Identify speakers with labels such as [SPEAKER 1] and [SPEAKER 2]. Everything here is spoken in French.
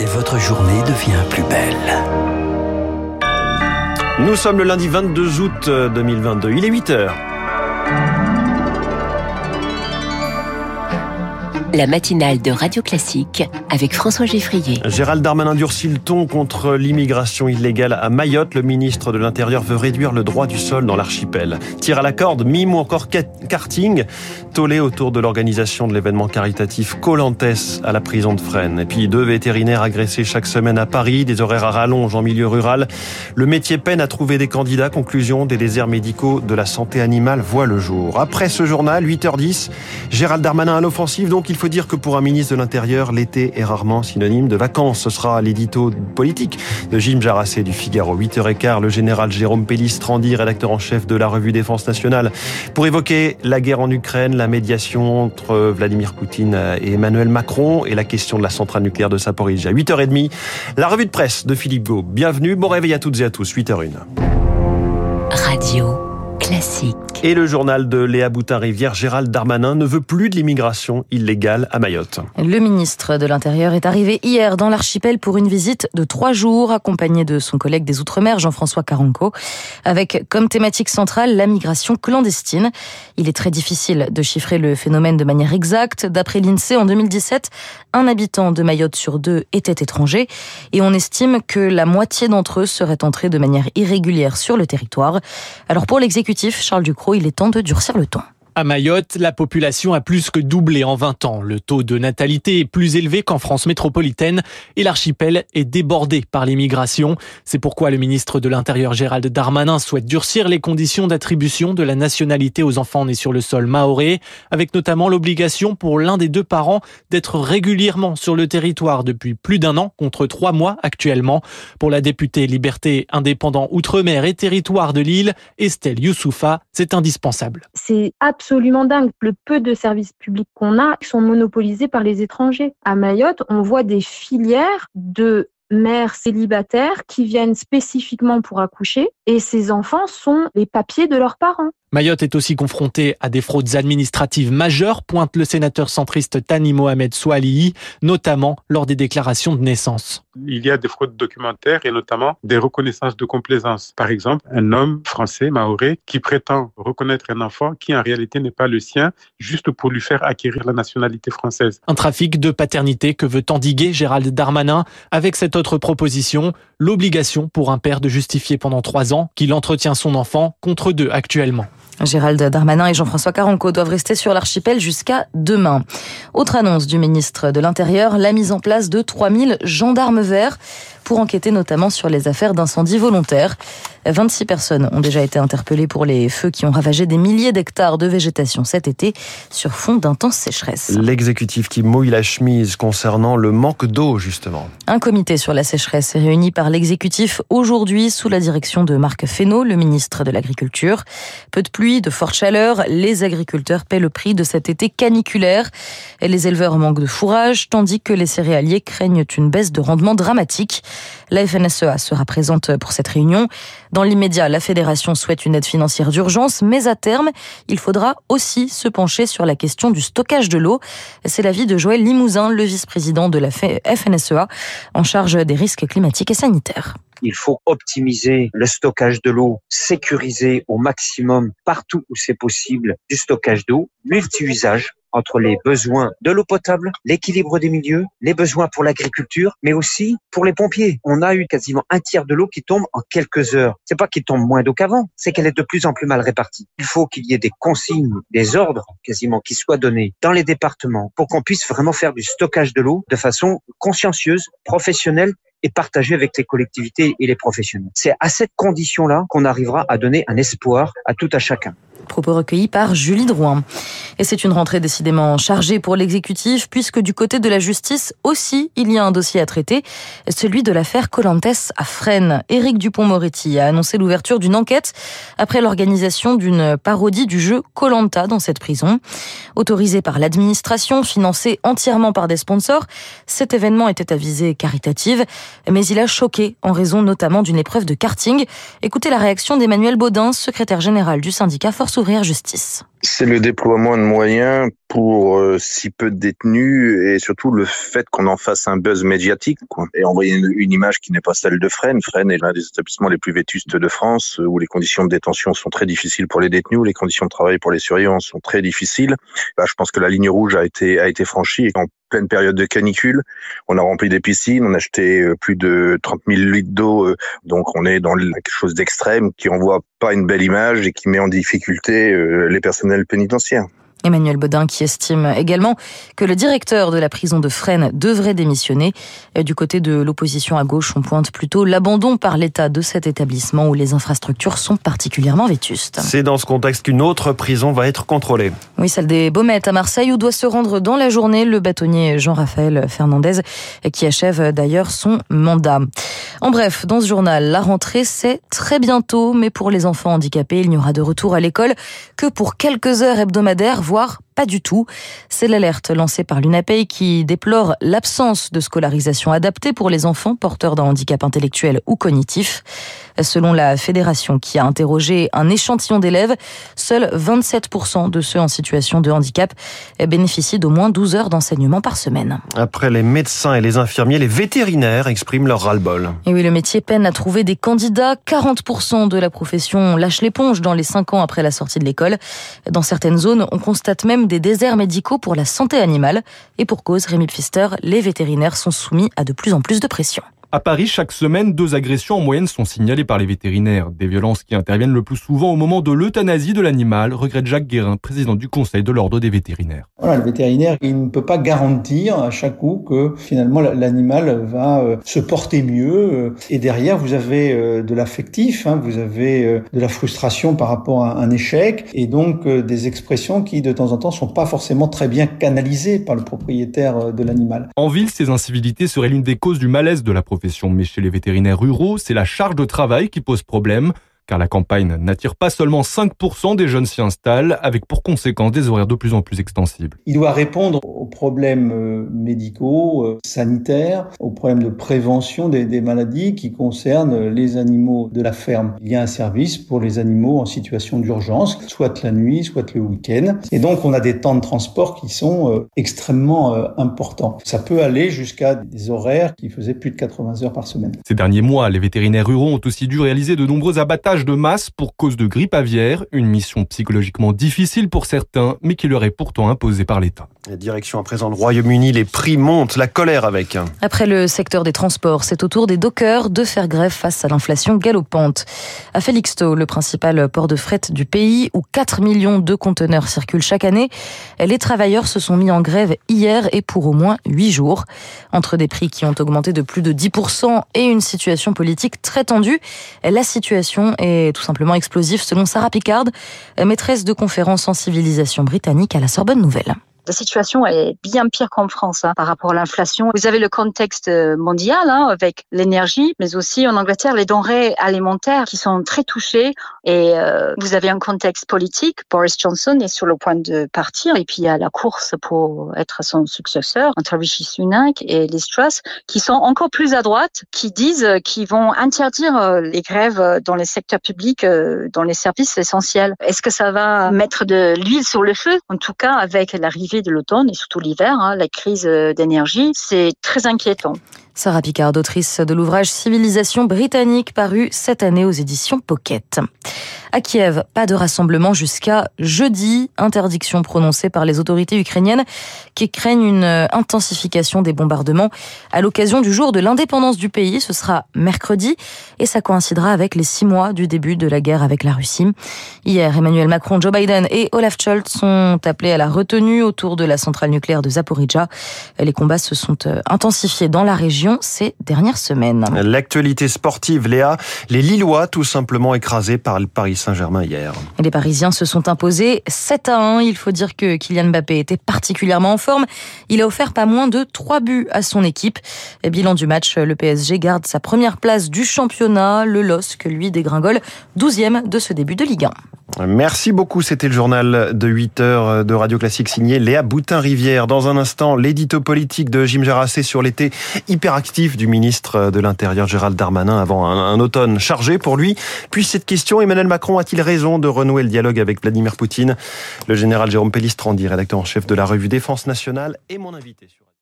[SPEAKER 1] et votre journée devient plus belle.
[SPEAKER 2] Nous sommes le lundi 22 août 2022. Il est 8 heures.
[SPEAKER 3] La matinale de Radio Classique avec François Geffrier.
[SPEAKER 2] Gérald Darmanin durcit le ton contre l'immigration illégale à Mayotte. Le ministre de l'Intérieur veut réduire le droit du sol dans l'archipel. Tire à la corde, mime ou encore karting. Tollé autour de l'organisation de l'événement caritatif Colantes à la prison de Fresnes. Et puis deux vétérinaires agressés chaque semaine à Paris, des horaires à rallonge en milieu rural. Le métier peine à trouver des candidats. Conclusion, des déserts médicaux de la santé animale voient le jour. Après ce journal, 8h10, Gérald Darmanin à l'offensive, donc il faut dire que pour un ministre de l'Intérieur, l'été est rarement synonyme de vacances. Ce sera l'édito politique de Jim Jarassé du Figaro. 8h15, le général Jérôme Pellistrandi, rédacteur en chef de la revue Défense nationale, pour évoquer la guerre en Ukraine, la médiation entre Vladimir Poutine et Emmanuel Macron et la question de la centrale nucléaire de Saporizhia. 8h30, la revue de presse de Philippe Gau. Bienvenue, bon réveil à toutes et à tous. 8h01.
[SPEAKER 3] Radio classique.
[SPEAKER 2] Et le journal de Léa Boutin-Rivière, Gérald Darmanin ne veut plus de l'immigration illégale à Mayotte.
[SPEAKER 4] Le ministre de l'Intérieur est arrivé hier dans l'archipel pour une visite de trois jours, accompagné de son collègue des Outre-mer, Jean-François Caranco, avec comme thématique centrale la migration clandestine. Il est très difficile de chiffrer le phénomène de manière exacte. D'après l'INSEE, en 2017, un habitant de Mayotte sur deux était étranger et on estime que la moitié d'entre eux seraient entrés de manière irrégulière sur le territoire. Alors pour l'exécutif, Charles Ducrot, il est temps de durcir le ton.
[SPEAKER 5] À Mayotte, la population a plus que doublé en 20 ans. Le taux de natalité est plus élevé qu'en France métropolitaine et l'archipel est débordé par l'immigration. C'est pourquoi le ministre de l'Intérieur Gérald Darmanin souhaite durcir les conditions d'attribution de la nationalité aux enfants nés sur le sol maoré, avec notamment l'obligation pour l'un des deux parents d'être régulièrement sur le territoire depuis plus d'un an contre trois mois actuellement. Pour la députée Liberté Indépendant Outre-mer et Territoire de Lille, Estelle Youssoufa, c'est indispensable.
[SPEAKER 6] Dingue. Le peu de services publics qu'on a sont monopolisés par les étrangers. À Mayotte, on voit des filières de mères célibataires qui viennent spécifiquement pour accoucher et ces enfants sont les papiers de leurs parents.
[SPEAKER 5] Mayotte est aussi confrontée à des fraudes administratives majeures, pointe le sénateur centriste Tani Mohamed Soualihi, notamment lors des déclarations de naissance.
[SPEAKER 7] Il y a des fraudes documentaires et notamment des reconnaissances de complaisance. Par exemple, un homme français, maoré, qui prétend reconnaître un enfant qui en réalité n'est pas le sien, juste pour lui faire acquérir la nationalité française.
[SPEAKER 5] Un trafic de paternité que veut endiguer Gérald Darmanin avec cette autre proposition, l'obligation pour un père de justifier pendant trois ans qu'il entretient son enfant contre deux actuellement.
[SPEAKER 4] Gérald Darmanin et Jean-François Caranco doivent rester sur l'archipel jusqu'à demain. Autre annonce du ministre de l'Intérieur, la mise en place de 3000 gendarmes verts pour enquêter notamment sur les affaires d'incendie volontaires. 26 personnes ont déjà été interpellées pour les feux qui ont ravagé des milliers d'hectares de végétation cet été sur fond d'intense sécheresse.
[SPEAKER 2] L'exécutif qui mouille la chemise concernant le manque d'eau, justement.
[SPEAKER 4] Un comité sur la sécheresse est réuni par l'exécutif aujourd'hui sous la direction de Marc Fesneau, le ministre de l'Agriculture. Peu de pluie, de forte chaleur, les agriculteurs paient le prix de cet été caniculaire. Et les éleveurs manquent de fourrage, tandis que les céréaliers craignent une baisse de rendement dramatique. La FNSEA sera présente pour cette réunion. Dans l'immédiat, la fédération souhaite une aide financière d'urgence, mais à terme, il faudra aussi se pencher sur la question du stockage de l'eau. C'est l'avis de Joël Limousin, le vice-président de la FNSEA, en charge des risques climatiques et sanitaires.
[SPEAKER 8] Il faut optimiser le stockage de l'eau, sécuriser au maximum partout où c'est possible du stockage d'eau, multi-usage entre les besoins de l'eau potable, l'équilibre des milieux, les besoins pour l'agriculture, mais aussi pour les pompiers. On a eu quasiment un tiers de l'eau qui tombe en quelques heures. C'est pas qu'il tombe moins d'eau qu'avant, c'est qu'elle est de plus en plus mal répartie. Il faut qu'il y ait des consignes, des ordres quasiment qui soient donnés dans les départements pour qu'on puisse vraiment faire du stockage de l'eau de façon consciencieuse, professionnelle et partagée avec les collectivités et les professionnels. C'est à cette condition-là qu'on arrivera à donner un espoir à tout à chacun.
[SPEAKER 4] Propos recueillis par Julie Drouin. Et c'est une rentrée décidément chargée pour l'exécutif, puisque du côté de la justice aussi, il y a un dossier à traiter, celui de l'affaire Colantes à Fresnes. Éric Dupont-Moretti a annoncé l'ouverture d'une enquête après l'organisation d'une parodie du jeu Colanta dans cette prison. Autorisé par l'administration, financé entièrement par des sponsors, cet événement était à visée caritative, mais il a choqué en raison notamment d'une épreuve de karting. Écoutez la réaction d'Emmanuel Baudin, secrétaire général du syndicat Force Ouvrière Justice.
[SPEAKER 9] C'est le déploiement de moyens pour euh, si peu de détenus et surtout le fait qu'on en fasse un buzz médiatique quoi. et envoyer une, une image qui n'est pas celle de Fresnes. Fresnes est l'un des établissements les plus vétustes de France où les conditions de détention sont très difficiles pour les détenus, où les conditions de travail pour les surveillants sont très difficiles. Là, je pense que la ligne rouge a été a été franchie en pleine période de canicule, on a rempli des piscines, on a acheté euh, plus de 30 000 litres d'eau, euh, donc on est dans quelque chose d'extrême qui envoie pas une belle image et qui met en difficulté les personnels pénitentiaires.
[SPEAKER 4] Emmanuel Bodin qui estime également que le directeur de la prison de Fresnes devrait démissionner. Du côté de l'opposition à gauche, on pointe plutôt l'abandon par l'État de cet établissement où les infrastructures sont particulièrement vétustes.
[SPEAKER 2] C'est dans ce contexte qu'une autre prison va être contrôlée.
[SPEAKER 4] Oui, celle des Baumettes à Marseille où doit se rendre dans la journée le bâtonnier Jean-Raphaël Fernandez qui achève d'ailleurs son mandat. En bref, dans ce journal, la rentrée c'est très bientôt, mais pour les enfants handicapés, il n'y aura de retour à l'école que pour quelques heures hebdomadaires voire pas du tout. C'est l'alerte lancée par l'UNAPEI qui déplore l'absence de scolarisation adaptée pour les enfants porteurs d'un handicap intellectuel ou cognitif. Selon la fédération qui a interrogé un échantillon d'élèves, seuls 27% de ceux en situation de handicap bénéficient d'au moins 12 heures d'enseignement par semaine.
[SPEAKER 2] Après les médecins et les infirmiers, les vétérinaires expriment leur ras-le-bol.
[SPEAKER 4] Et oui, le métier peine à trouver des candidats. 40% de la profession lâche l'éponge dans les 5 ans après la sortie de l'école. Dans certaines zones, on constate même des déserts médicaux pour la santé animale. Et pour cause, Rémi Pfister, les vétérinaires sont soumis à de plus en plus de pression.
[SPEAKER 10] À Paris, chaque semaine, deux agressions en moyenne sont signalées par les vétérinaires. Des violences qui interviennent le plus souvent au moment de l'euthanasie de l'animal, regrette Jacques Guérin, président du Conseil de l'Ordre des vétérinaires.
[SPEAKER 11] Voilà, le vétérinaire, il ne peut pas garantir à chaque coup que finalement l'animal va euh, se porter mieux. Euh, et derrière, vous avez euh, de l'affectif, hein, vous avez de la frustration par rapport à un échec, et donc des expressions qui, de temps en temps, sont pas forcément très bien canalisées par le propriétaire de l'animal.
[SPEAKER 10] En ville, ces incivilités seraient l'une des causes du malaise de la mais chez les vétérinaires ruraux, c'est la charge de travail qui pose problème car la campagne n'attire pas seulement 5% des jeunes s'y installent, avec pour conséquence des horaires de plus en plus extensibles.
[SPEAKER 11] Il doit répondre aux problèmes euh, médicaux, euh, sanitaires, aux problèmes de prévention des, des, maladies qui concernent les animaux de la ferme. Il y a un service pour les animaux en situation d'urgence, soit la nuit, soit le week-end. Et donc on a des temps de transport qui sont euh, extrêmement importants. Ça peut aller jusqu'à des horaires qui faisaient plus de 80 heures par semaine.
[SPEAKER 10] Ces derniers mois, les vétérinaires ruraux ont aussi dû réaliser de nombreux abattages de masse pour cause de grippe aviaire, une mission psychologiquement difficile pour certains, mais qui leur est pourtant imposée par l'État.
[SPEAKER 2] Direction à présent le Royaume-Uni, les prix montent, la colère avec.
[SPEAKER 4] Après le secteur des transports, c'est au tour des dockers de faire grève face à l'inflation galopante. À Felixstowe, le principal port de fret du pays, où 4 millions de conteneurs circulent chaque année, les travailleurs se sont mis en grève hier et pour au moins 8 jours. Entre des prix qui ont augmenté de plus de 10% et une situation politique très tendue, la situation est tout simplement explosive selon Sarah Picard, maîtresse de conférence en civilisation britannique à la Sorbonne Nouvelle.
[SPEAKER 12] La situation est bien pire qu'en France hein, par rapport à l'inflation. Vous avez le contexte mondial hein, avec l'énergie, mais aussi en Angleterre les denrées alimentaires qui sont très touchées. Et euh, vous avez un contexte politique. Boris Johnson est sur le point de partir, et puis il y a la course pour être son successeur entre Rishi Sunak et Liz Truss, qui sont encore plus à droite, qui disent qu'ils vont interdire euh, les grèves dans les secteurs publics, euh, dans les services essentiels. Est-ce que ça va mettre de l'huile sur le feu? En tout cas, avec l'arrivée de l'automne et surtout l'hiver, hein, la crise euh, d'énergie, c'est très inquiétant.
[SPEAKER 4] Sarah Picard, autrice de l'ouvrage Civilisation britannique paru cette année aux éditions Pocket. À Kiev, pas de rassemblement jusqu'à jeudi. Interdiction prononcée par les autorités ukrainiennes qui craignent une intensification des bombardements à l'occasion du jour de l'indépendance du pays. Ce sera mercredi et ça coïncidera avec les six mois du début de la guerre avec la Russie. Hier, Emmanuel Macron, Joe Biden et Olaf Scholz sont appelés à la retenue autour de la centrale nucléaire de Zaporizhia. Les combats se sont euh, intensifiés dans la région ces dernières semaines.
[SPEAKER 2] L'actualité sportive, Léa, les Lillois tout simplement écrasés par le Paris Saint-Germain hier.
[SPEAKER 4] les Parisiens se sont imposés 7 à 1. Il faut dire que Kylian Mbappé était particulièrement en forme. Il a offert pas moins de 3 buts à son équipe. Et bilan du match, le PSG garde sa première place du championnat. Le LOSC, lui, dégringole 12e de ce début de Ligue 1.
[SPEAKER 2] Merci beaucoup. C'était le journal de 8 heures de Radio Classique signé Léa Boutin-Rivière. Dans un instant, l'édito politique de Jim Jarassé sur l'été hyperactif du ministre de l'Intérieur Gérald Darmanin avant un, automne chargé pour lui. Puis cette question, Emmanuel Macron a-t-il raison de renouer le dialogue avec Vladimir Poutine? Le général Jérôme Pellistrandi, rédacteur en chef de la revue Défense nationale, est mon invité